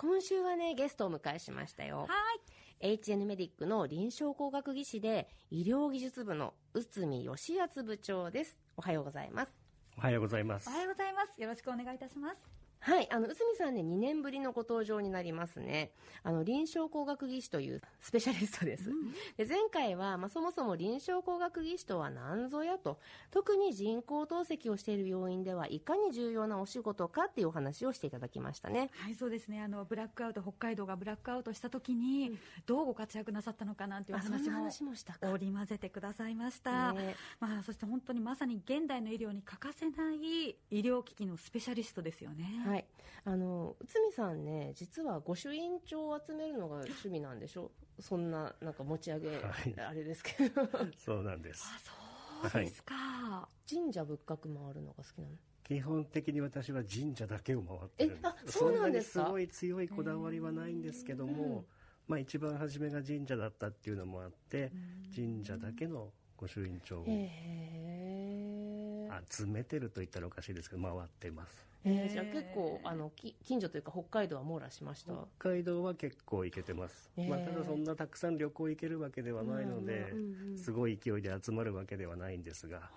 今週はね、ゲストをお迎えしましたよ。はい HN メディックの臨床工学技師で、医療技術部の内海義康部長です。おはようございます。おはようございますお。はようございますよろしくお願いいたしますはい、あの、内海さんね、2年ぶりのご登場になりますね。あの、臨床工学技師というスペシャリストです。で前回は、まあ、そもそも臨床工学技師とは何ぞやと、特に人工透析をしている病院ではいかに重要なお仕事かっていうお話をしていただきましたね。はいそうですね。あのブラックアウト北海道がブラックアウトした時に、どうご活躍なさったのかなんていう話も話もした。か織り交ぜてくださいました、ね。まあ、そして本当にまさに現代の医療に欠かせない医療機器のスペシャリストですよねはい。あの、内海さんね、実は御朱印帳を集めるのが趣味なんでしょ？そんな、なんか持ち上げ、はい。あれですけど。そうなんです。そうですか、神社仏閣回るのが好きなの？基本的に私は神社だけを回ってる。んえあそうなんですか？そんなにすごい強いこだわりはないんですけども、まあ一番初めが神社だったっていうのもあって、神社だけの御朱印帳をへー集めてると言ったらおかしいですけど、回ってます。えー。じゃあ結構あのき近所というか北海道は網羅しました？北海道は結構行けてます。へー。まあただそんなたくさん旅行行けるわけではないので、すごい勢いで集まるわけではないんですが、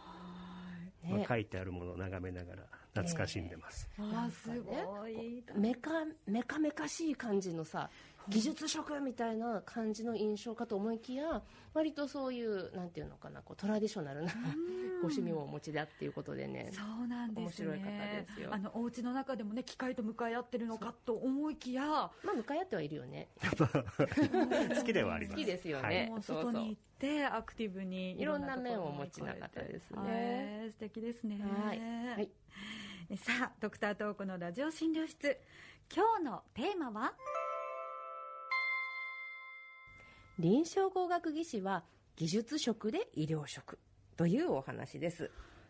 まあ書いてあるものを眺めながら懐かしんでます。ああすごい、メカメカメカしい感じのさ技術職みたいな感じの印象かと思いきや割とそういうなんていうのかなこうトラディショナルなご趣味をお持ちだっていうことでねそうなんですね。面白い方ですよ。あのお家の中でもね機械と向かい合ってるのかと思いきやまあ向かい合ってはいるよね。好きではあります。好きですよね。はい。外に行ってアクティブにいろんな面をお持ちな方ですね。はい素敵ですね。はい。はい。えさあドクタートークのラジオ診療室。今日のテーマは？臨床工学技師は技術職で医療職というお話です。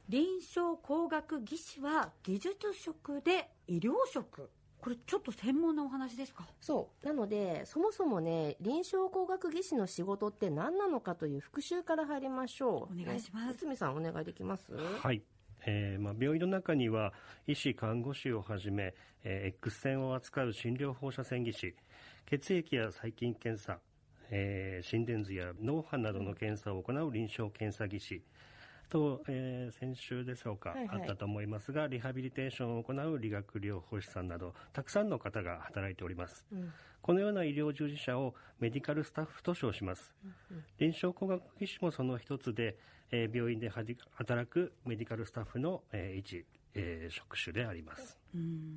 臨床工学技師は技術職で医療職？これちょっと専門なお話ですか？そう。なので、そもそもね、臨床工学技師の仕事って何なのかという復習から入りましょう。お願いします。ねさん、お願いできます？はい。えーまあ、病院の中には医師、看護師をはじめ、えー X 線を扱う診療放射線技師、血液や細菌検査、えー心電図や脳波などの検査を行う臨床検査技師、と、えー先週でしょうか、はいはいあったと思いますが、リハビリテーションを行う理学療法士さんなど、たくさんの方が働いております。このような医療従事者をメディカルスタッフと称します。臨床工学技師もその一つで、えー病院で働くメディカルスタッフの、えー一、えー職種であります。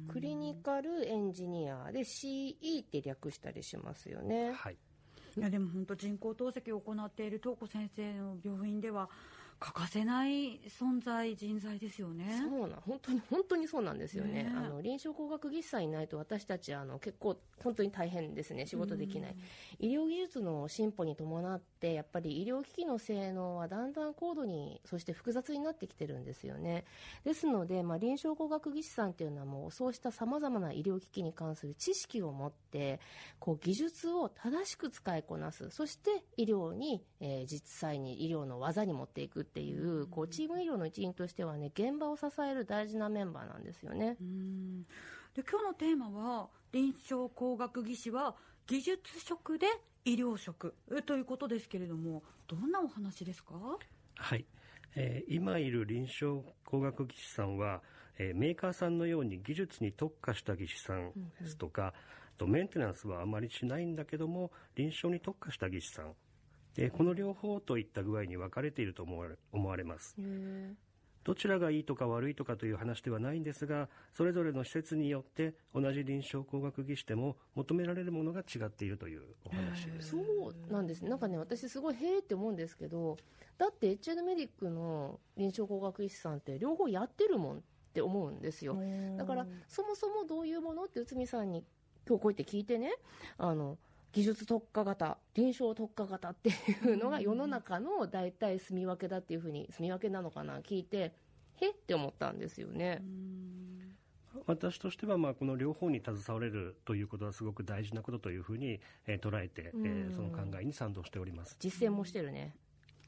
クリニカルエンジニアで CE って略したりしますよね。はい。いやでも本当人工透析を行っている東子先生の病院では欠かせない存在人材ですよねそうなん、本当に、本当にそうなんですよね。ねえあの、臨床工学技師さんいないと私たち、あの、結構、本当に大変ですね。仕事できない。医療技術の進歩に伴って、やっぱり医療機器の性能はだんだん高度に、そして複雑になってきてるんですよね。ですので、まあ、臨床工学技師さんっていうのはもう、そうした様々な医療機器に関する知識を持って、こう、技術を正しく使いこなす。そして、医療に、えー実際に医療の技に持っていくっていう、こう、チーム医療の一員としてはね、現場を支える大事なメンバーなんですよね。で今日のテーマは臨床工学技師は技術職で医療職えということですけれどもどんなお話ですか？はい。えー今いる臨床工学技師さんは、えーメーカーさんのように技術に特化した技師さんですとか、あとメンテナンスはあまりしないんだけども、臨床に特化した技師さん。でこの両方といった具合に分かれていると思われ思われます。どちらがいいとか悪いとかという話ではないんですが、それぞれの施設によって同じ臨床工学技師でも求められるものが違っているというお話です。そうなんです。なんかね、私すごいへーって思うんですけど、だって HN メディックの臨床工学医師さんって両方やってるもんって思うんですよ。だから、そもそもどういうものって内海さんに今日こうやって聞いてね、あの、技術特化型、臨床特化型っていうのが世の中の大体住み分けだっていうふうに、住み分けなのかな聞いて、へって思ったんですよね。私としては、まあ、この両方に携われるということはすごく大事なことというふうに、えー捉えて、えーその考えに賛同しております。実践もしてるね。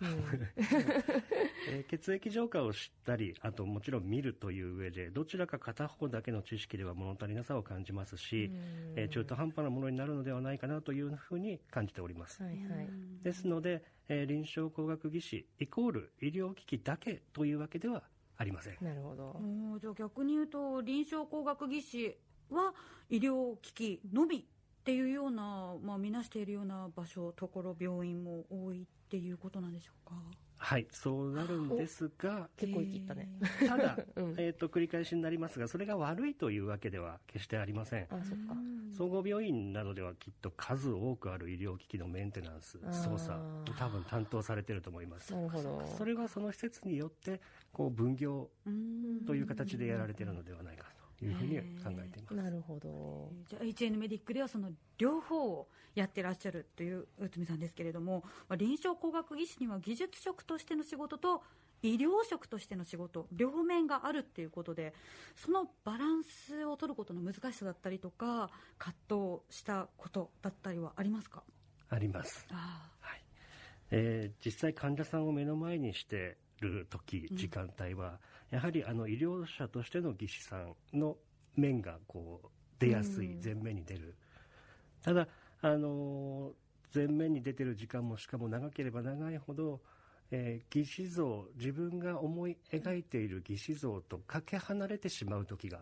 えー血液浄化を知ったりあともちろん見るという上でどちらか片方だけの知識では物足りなさを感じますし、えー中途半端なものになるのではないかなというふうに感じております、はいはい。ですので、えー臨床工学技師イコール医療機器だけというわけではありません。なるほど。じゃあ逆に言うと臨床工学技師は医療機器のみっていうような、まあ、見なしているような場所ところ病院も多いっていうことなんでしょうか？はいそうなるんですが結構生きったね。ただ、うん。えー、と繰り返しになりますがそれが悪いというわけでは決してありません。あそっか。総合病院などではきっと数多くある医療機器のメンテナンス操作を多分担当されていると思います。なるほど。それはその施設によってこう分業うんという形でやられているのではないか。というふうに考えています。なるほど。じゃあ HN メディックではその両方をやってらっしゃるという内海さんですけれども、まあ臨床工学技師には技術職としての仕事と医療職としての仕事両面があるっていうことでそのバランスを取ることの難しさだったりとか葛藤したことだったりはありますか？あります、あ。はい。えー実際患者さんを目の前にしてる時時間帯は、やはりあの医療者としての技師さんの面がこう出やすい、うん。前面に出る。ただ、あのー前面に出てる時間もしかも長ければ長いほど、えー技師像自分が思い描いている技師像とかけ離れてしまう時が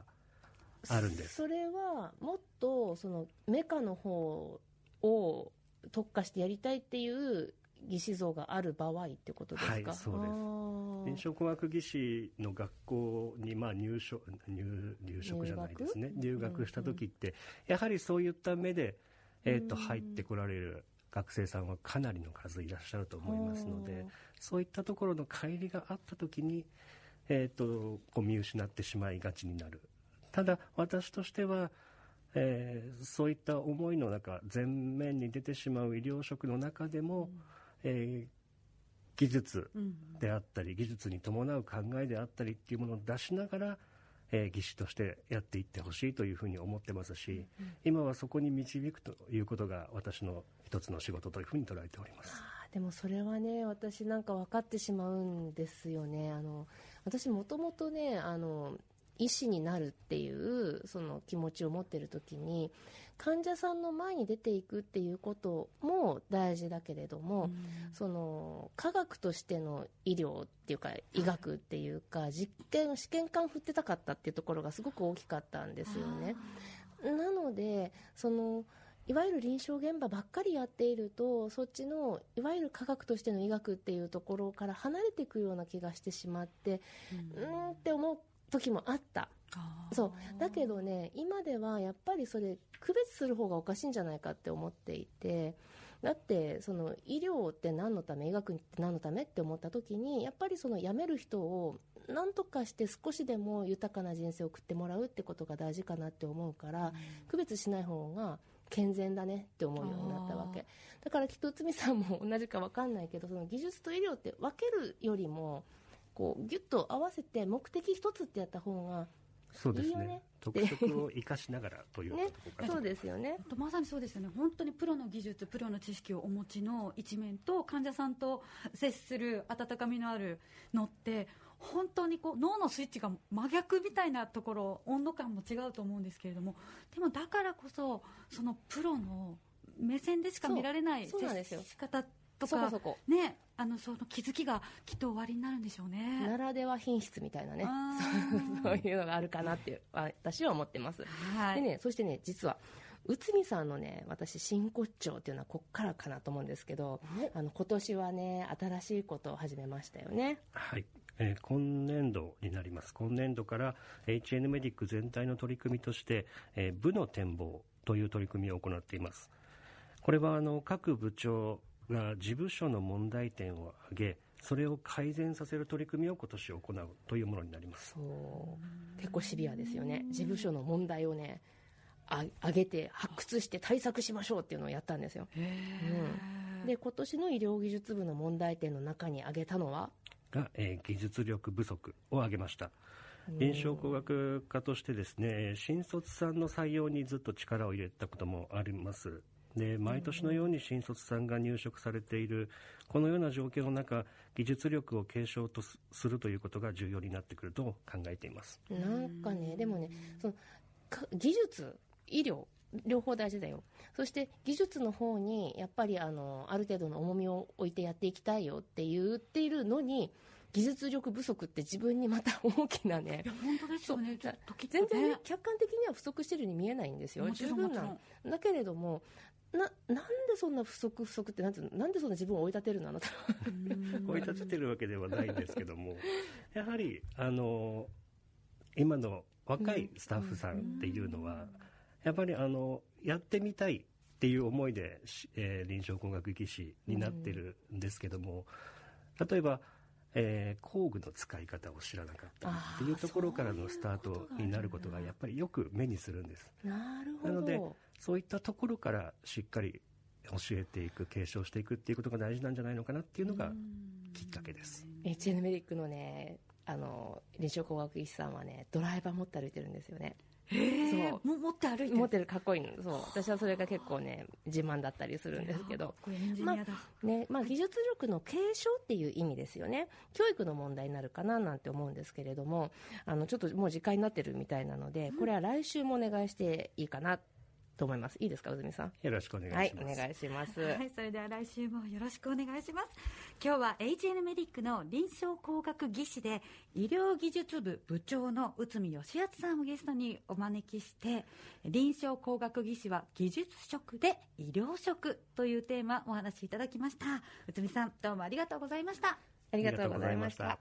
あるんです。それはもっとそのメカの方を特化してやりたいっていう技師像がある場合ってことですか？はいそうです。臨床工学技師の学校にまあ入所入入職じゃないですね。入入学学した時って、やはりそういった目で、えー、とうん入ってこられる学生さんはかなりの数いらっしゃると思いますのでそういったところの乖離があった時に、えー、とこう見失ってしまいがちになる。ただ私としては、えーそういった思いの中前面に出てしまう医療職の中でも、えー技術うんであったり技術に伴う考えであったりっていうものを出しながら、えー技師としてやっていってほしいというふうに思ってますし、今はそこに導くということが私の一つの仕事というふうに捉えております。でもそれはね私なんか分かってしまうんですよね。あの私もともとねあの医師になるっていうその気持ちを持ってる時に患者さんの前に出ていくっていうことも大事だけれども、その科学としての医療っていうか医学っていうか実験試験管振ってたかったっていうところがすごく大きかったんですよね。なのでそのいわゆる臨床現場ばっかりやっているとそっちのいわゆる科学としての医学っていうところから離れていくような気がしてしまってうーんって思う時もあった。そう。だけどね今ではやっぱりそれ区別する方がおかしいんじゃないかって思っていてだってその医療って何のため医学って何のためって思った時にやっぱりその辞める人を何とかして少しでも豊かな人生を送ってもらうってことが大事かなって思うから、区別しない方が健全だねって思うようになったわけ。だからきっと内海さんも同じか分かんないけどその技術と医療って分けるよりもこうギュッと合わせて目的一つってやった方がそうですね。いいよね特色を生かしながらというねそうですよねまさにそうですよね。本当にプロの技術プロの知識をお持ちの一面と患者さんと接する温かみのあるのって本当にこう脳のスイッチが真逆みたいなところ温度感も違うと思うんですけれどもでもだからこそそのプロの目線でしか見られないそうそうなんですよ。接し方とかそこそこ。ねあのその気づきがきっと終わりになるんでしょうね。ならでは品質みたいなね。あ そうーいうのがあるかなって私は思ってます、はい。でねそしてね実は内海さんのね私真骨頂っていうのはこっからかなと思うんですけどあの今年はね新しいことを始めましたよね。はい、えー今年度になります。今年度から HN メディック全体の取り組みとして、えー部の展望という取り組みを行っています。これはあの各部長が事務所の問題点を挙げそれを改善させる取り組みを今年行うというものになります。そう。結構シビアですよね。事務所の問題をねあ上げて発掘して対策しましょうっていうのをやったんですよ。で今年の医療技術部の問題点の中に挙げたのは？が、えー技術力不足を挙げました。臨床工学科としてですね新卒さんの採用にずっと力を入れたこともありますで毎年のように新卒さんが入職されているこのような状況の中技術力を継承とすするということが重要になってくると考えています。なんかね、でもね、そのか技術、医療、両方大事だよ、そして技術の方にやっぱりあのある程度の重みを置いてやっていきたいよって言っているのに、技術力不足って自分にまた 大きなねいや、本当ですよね。全然ね、客観的には不足してるように見えないんですよ、十分な。だけれども、ななんでそんな不足、不足ってなんてなんでそんな自分を追い立てるの、あなたは。追い立ててるわけではないんですけどもやはりあの今の若いスタッフさんっていうのは、やっぱりあのやってみたいっていう思いで、しえー臨床工学技師になってるんですけども、例えば、えー工具の使い方を知らなかったりっていうところからのスタートになることがやっぱりよく目にするんです。なるほなのでど。そういったところからしっかり教えていく継承していくっていうことが大事なんじゃないのかなっていうのがきっかけです。HN メディックのね、あの臨床工学技師さんはね、ドライバー持って歩いてるんですよね。そう。も持って歩いてる。持ってる。かっこいいの。そう。私はそれが結構ね自慢だったりするんですけど。これエンジニアだ、ねまあ、技術力の継承っていう意味ですよね教育の問題になるかななんて思うんですけれどもあのちょっともう時間になってるみたいなのでこれは来週もお願いしていいかなと思いますいいですか宇住さん？よろしくお願はいいします。お願いします、はい、それでは来週もよろしくお願いします。今日は HN メディックの臨床工学技師で医療技術部部長の内海義敦さんをゲストにお招きして、臨床工学技師は技術職で医療職というテーマお話しいただきました。内海さん、どうもありがとうございました。ありがとうございました